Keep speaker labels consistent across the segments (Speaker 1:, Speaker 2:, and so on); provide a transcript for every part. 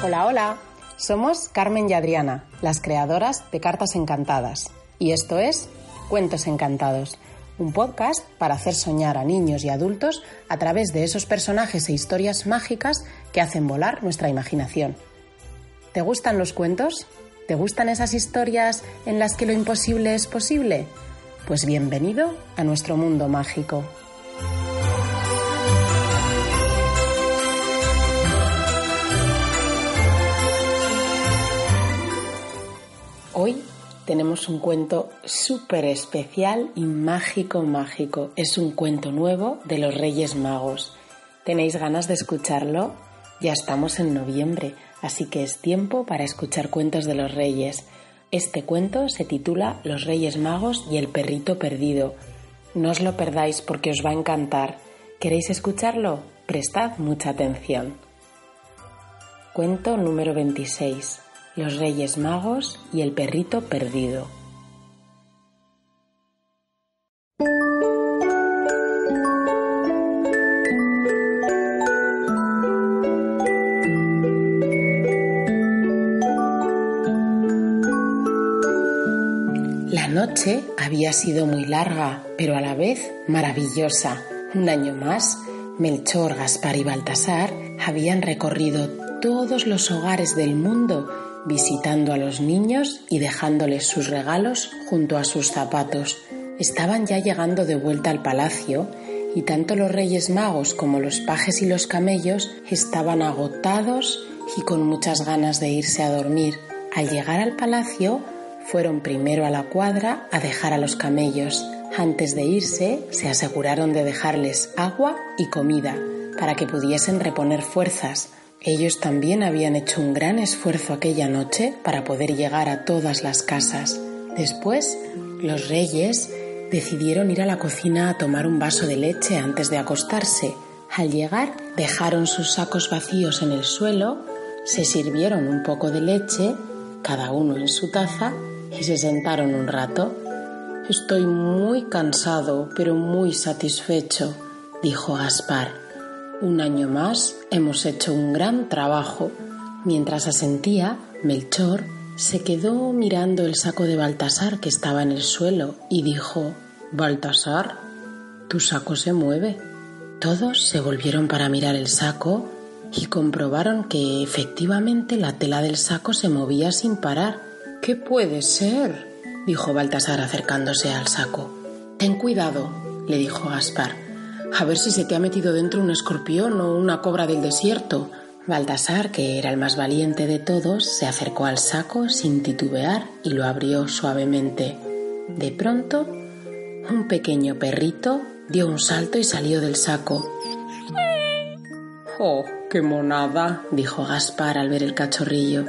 Speaker 1: Hola, hola. Somos Carmen y Adriana, las creadoras de Cartas Encantadas. Y esto es Cuentos Encantados, un podcast para hacer soñar a niños y adultos a través de esos personajes e historias mágicas que hacen volar nuestra imaginación. ¿Te gustan los cuentos? ¿Te gustan esas historias en las que lo imposible es posible? Pues bienvenido a nuestro mundo mágico. Tenemos un cuento súper especial y mágico, mágico. Es un cuento nuevo de los Reyes Magos. ¿Tenéis ganas de escucharlo? Ya estamos en noviembre, así que es tiempo para escuchar cuentos de los Reyes. Este cuento se titula Los Reyes Magos y el Perrito Perdido. No os lo perdáis porque os va a encantar. ¿Queréis escucharlo? Prestad mucha atención. Cuento número 26 los Reyes Magos y el perrito perdido. La noche había sido muy larga, pero a la vez maravillosa. Un año más, Melchor, Gaspar y Baltasar habían recorrido todos los hogares del mundo visitando a los niños y dejándoles sus regalos junto a sus zapatos. Estaban ya llegando de vuelta al palacio y tanto los reyes magos como los pajes y los camellos estaban agotados y con muchas ganas de irse a dormir. Al llegar al palacio, fueron primero a la cuadra a dejar a los camellos. Antes de irse, se aseguraron de dejarles agua y comida para que pudiesen reponer fuerzas ellos también habían hecho un gran esfuerzo aquella noche para poder llegar a todas las casas. Después, los reyes decidieron ir a la cocina a tomar un vaso de leche antes de acostarse. Al llegar, dejaron sus sacos vacíos en el suelo, se sirvieron un poco de leche, cada uno en su taza, y se sentaron un rato. Estoy muy cansado, pero muy satisfecho, dijo Gaspar. Un año más hemos hecho un gran trabajo. Mientras asentía, Melchor se quedó mirando el saco de Baltasar que estaba en el suelo y dijo Baltasar, tu saco se mueve. Todos se volvieron para mirar el saco y comprobaron que efectivamente la tela del saco se movía sin parar. ¿Qué puede ser? dijo Baltasar acercándose al saco. Ten cuidado, le dijo Gaspar a ver si se te ha metido dentro un escorpión o una cobra del desierto. Baltasar, que era el más valiente de todos, se acercó al saco sin titubear y lo abrió suavemente. De pronto, un pequeño perrito dio un salto y salió del saco. ¡Oh, qué monada! dijo Gaspar al ver el cachorrillo.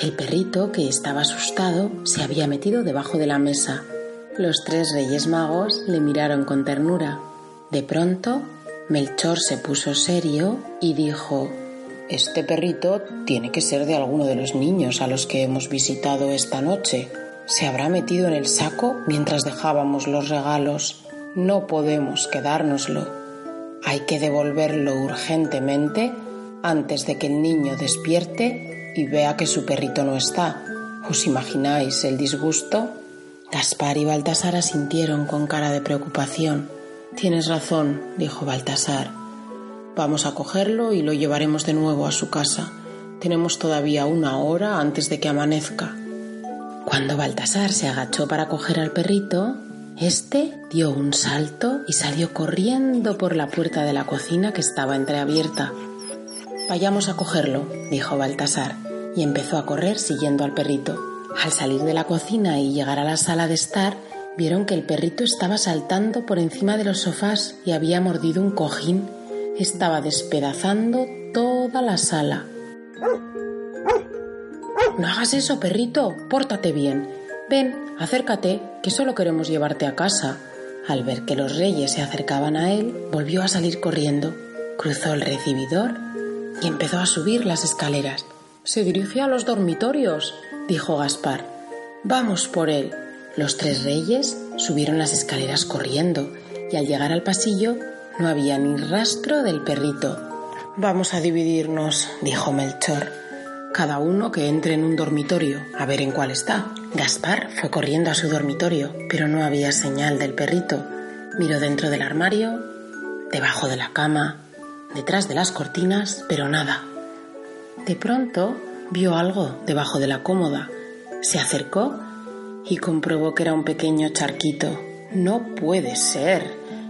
Speaker 1: El perrito, que estaba asustado, se había metido debajo de la mesa. Los tres reyes magos le miraron con ternura. De pronto, Melchor se puso serio y dijo Este perrito tiene que ser de alguno de los niños a los que hemos visitado esta noche. Se habrá metido en el saco mientras dejábamos los regalos. No podemos quedárnoslo. Hay que devolverlo urgentemente antes de que el niño despierte y vea que su perrito no está. ¿Os imagináis el disgusto? Gaspar y Baltasar asintieron con cara de preocupación. Tienes razón, dijo Baltasar. Vamos a cogerlo y lo llevaremos de nuevo a su casa. Tenemos todavía una hora antes de que amanezca. Cuando Baltasar se agachó para coger al perrito, este dio un salto y salió corriendo por la puerta de la cocina que estaba entreabierta. Vayamos a cogerlo, dijo Baltasar, y empezó a correr siguiendo al perrito. Al salir de la cocina y llegar a la sala de estar, vieron que el perrito estaba saltando por encima de los sofás y había mordido un cojín. Estaba despedazando toda la sala. No hagas eso, perrito, pórtate bien. Ven, acércate, que solo queremos llevarte a casa. Al ver que los reyes se acercaban a él, volvió a salir corriendo, cruzó el recibidor y empezó a subir las escaleras. Se dirige a los dormitorios, dijo Gaspar. Vamos por él. Los tres reyes subieron las escaleras corriendo y al llegar al pasillo no había ni rastro del perrito. Vamos a dividirnos, dijo Melchor. Cada uno que entre en un dormitorio, a ver en cuál está. Gaspar fue corriendo a su dormitorio, pero no había señal del perrito. Miró dentro del armario, debajo de la cama, detrás de las cortinas, pero nada. De pronto vio algo debajo de la cómoda. Se acercó y comprobó que era un pequeño charquito. No puede ser.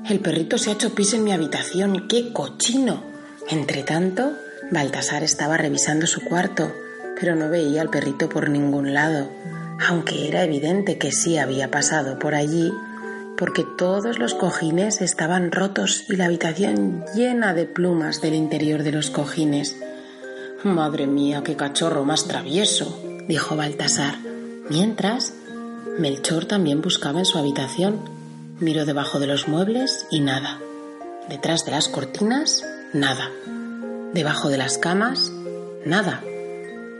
Speaker 1: El perrito se ha hecho pis en mi habitación. ¡Qué cochino! Entre tanto, Baltasar estaba revisando su cuarto, pero no veía al perrito por ningún lado, aunque era evidente que sí había pasado por allí, porque todos los cojines estaban rotos y la habitación llena de plumas del interior de los cojines. Madre mía, qué cachorro más travieso, dijo Baltasar, mientras Melchor también buscaba en su habitación. Miró debajo de los muebles y nada. Detrás de las cortinas, nada. Debajo de las camas, nada.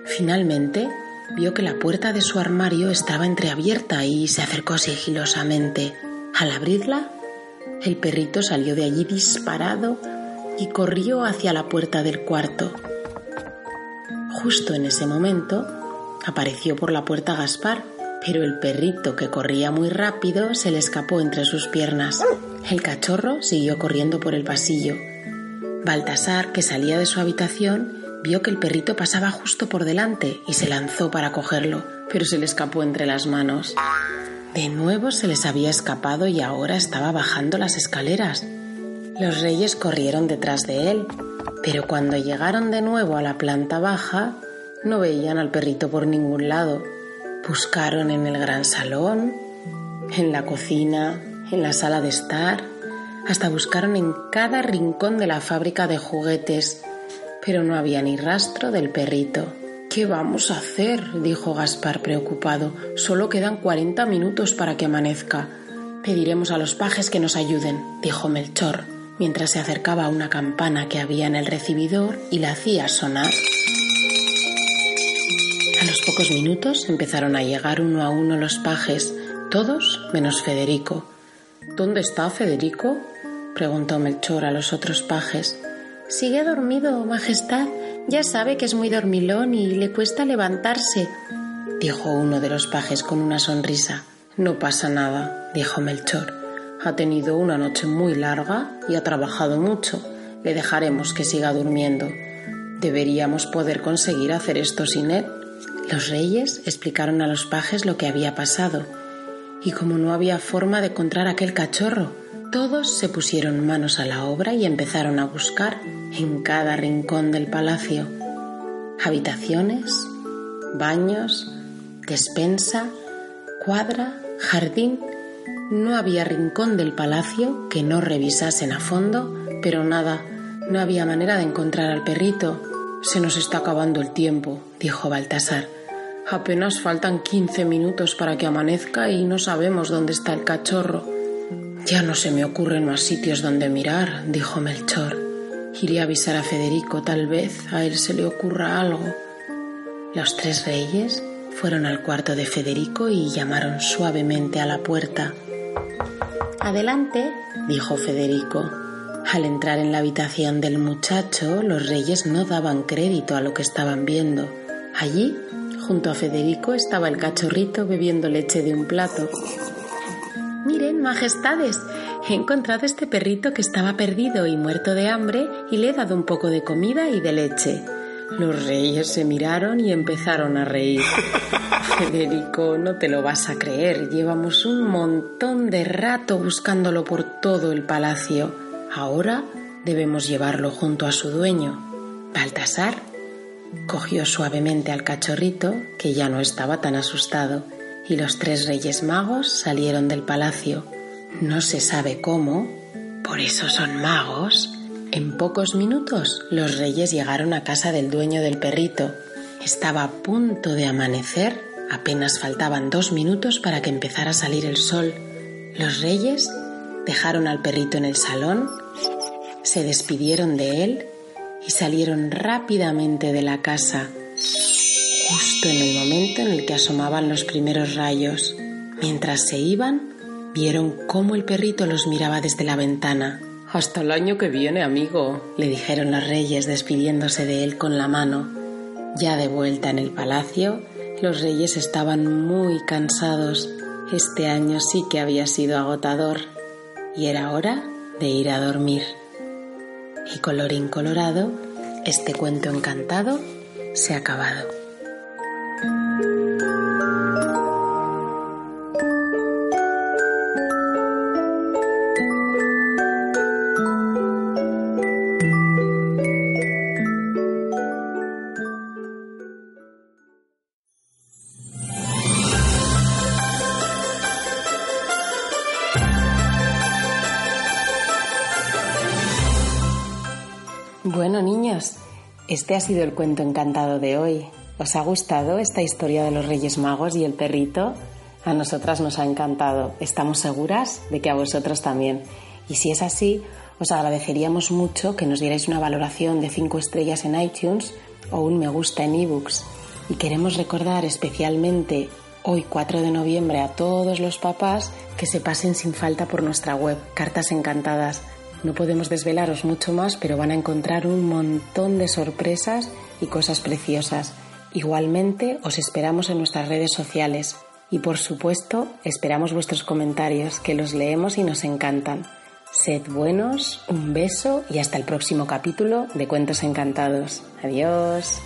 Speaker 1: Finalmente, vio que la puerta de su armario estaba entreabierta y se acercó sigilosamente. Al abrirla, el perrito salió de allí disparado y corrió hacia la puerta del cuarto. Justo en ese momento, apareció por la puerta Gaspar, pero el perrito, que corría muy rápido, se le escapó entre sus piernas. El cachorro siguió corriendo por el pasillo. Baltasar, que salía de su habitación, vio que el perrito pasaba justo por delante y se lanzó para cogerlo, pero se le escapó entre las manos. De nuevo se les había escapado y ahora estaba bajando las escaleras. Los reyes corrieron detrás de él, pero cuando llegaron de nuevo a la planta baja, no veían al perrito por ningún lado. Buscaron en el gran salón, en la cocina, en la sala de estar, hasta buscaron en cada rincón de la fábrica de juguetes, pero no había ni rastro del perrito. ¿Qué vamos a hacer? dijo Gaspar preocupado. Solo quedan cuarenta minutos para que amanezca. Pediremos a los pajes que nos ayuden, dijo Melchor, mientras se acercaba a una campana que había en el recibidor y la hacía sonar. Pocos minutos empezaron a llegar uno a uno los pajes, todos menos Federico. ¿Dónde está Federico? preguntó Melchor a los otros pajes.
Speaker 2: Sigue dormido, Majestad. Ya sabe que es muy dormilón y le cuesta levantarse,
Speaker 1: dijo uno de los pajes con una sonrisa. No pasa nada, dijo Melchor. Ha tenido una noche muy larga y ha trabajado mucho. Le dejaremos que siga durmiendo. Deberíamos poder conseguir hacer esto sin él. Los reyes explicaron a los pajes lo que había pasado, y como no había forma de encontrar aquel cachorro, todos se pusieron manos a la obra y empezaron a buscar en cada rincón del palacio. Habitaciones, baños, despensa, cuadra, jardín. No había rincón del palacio que no revisasen a fondo, pero nada, no había manera de encontrar al perrito. Se nos está acabando el tiempo, dijo Baltasar. Apenas faltan quince minutos para que amanezca y no sabemos dónde está el cachorro. Ya no se me ocurren más sitios donde mirar, dijo Melchor. Iré a avisar a Federico, tal vez a él se le ocurra algo. Los tres reyes fueron al cuarto de Federico y llamaron suavemente a la puerta.
Speaker 2: Adelante,
Speaker 1: dijo Federico. Al entrar en la habitación del muchacho, los reyes no daban crédito a lo que estaban viendo. Allí, junto a Federico, estaba el cachorrito bebiendo leche de un plato.
Speaker 2: Miren, majestades, he encontrado este perrito que estaba perdido y muerto de hambre y le he dado un poco de comida y de leche.
Speaker 1: Los reyes se miraron y empezaron a reír. Federico, no te lo vas a creer. Llevamos un montón de rato buscándolo por todo el palacio. Ahora debemos llevarlo junto a su dueño. Baltasar cogió suavemente al cachorrito, que ya no estaba tan asustado, y los tres reyes magos salieron del palacio. No se sabe cómo, por eso son magos. En pocos minutos los reyes llegaron a casa del dueño del perrito. Estaba a punto de amanecer, apenas faltaban dos minutos para que empezara a salir el sol. Los reyes dejaron al perrito en el salón, se despidieron de él y salieron rápidamente de la casa, justo en el momento en el que asomaban los primeros rayos. Mientras se iban, vieron cómo el perrito los miraba desde la ventana.
Speaker 2: Hasta el año que viene, amigo,
Speaker 1: le dijeron los reyes despidiéndose de él con la mano. Ya de vuelta en el palacio, los reyes estaban muy cansados. Este año sí que había sido agotador y era hora de ir a dormir. Y colorín colorado, este cuento encantado se ha acabado. Este ha sido el cuento encantado de hoy. ¿Os ha gustado esta historia de los Reyes Magos y el perrito? A nosotras nos ha encantado. Estamos seguras de que a vosotros también. Y si es así, os agradeceríamos mucho que nos dierais una valoración de 5 estrellas en iTunes o un me gusta en ebooks. Y queremos recordar especialmente hoy 4 de noviembre a todos los papás que se pasen sin falta por nuestra web, Cartas Encantadas no podemos desvelaros mucho más, pero van a encontrar un montón de sorpresas y cosas preciosas. Igualmente, os esperamos en nuestras redes sociales y, por supuesto, esperamos vuestros comentarios, que los leemos y nos encantan. Sed buenos, un beso y hasta el próximo capítulo de Cuentos Encantados. Adiós.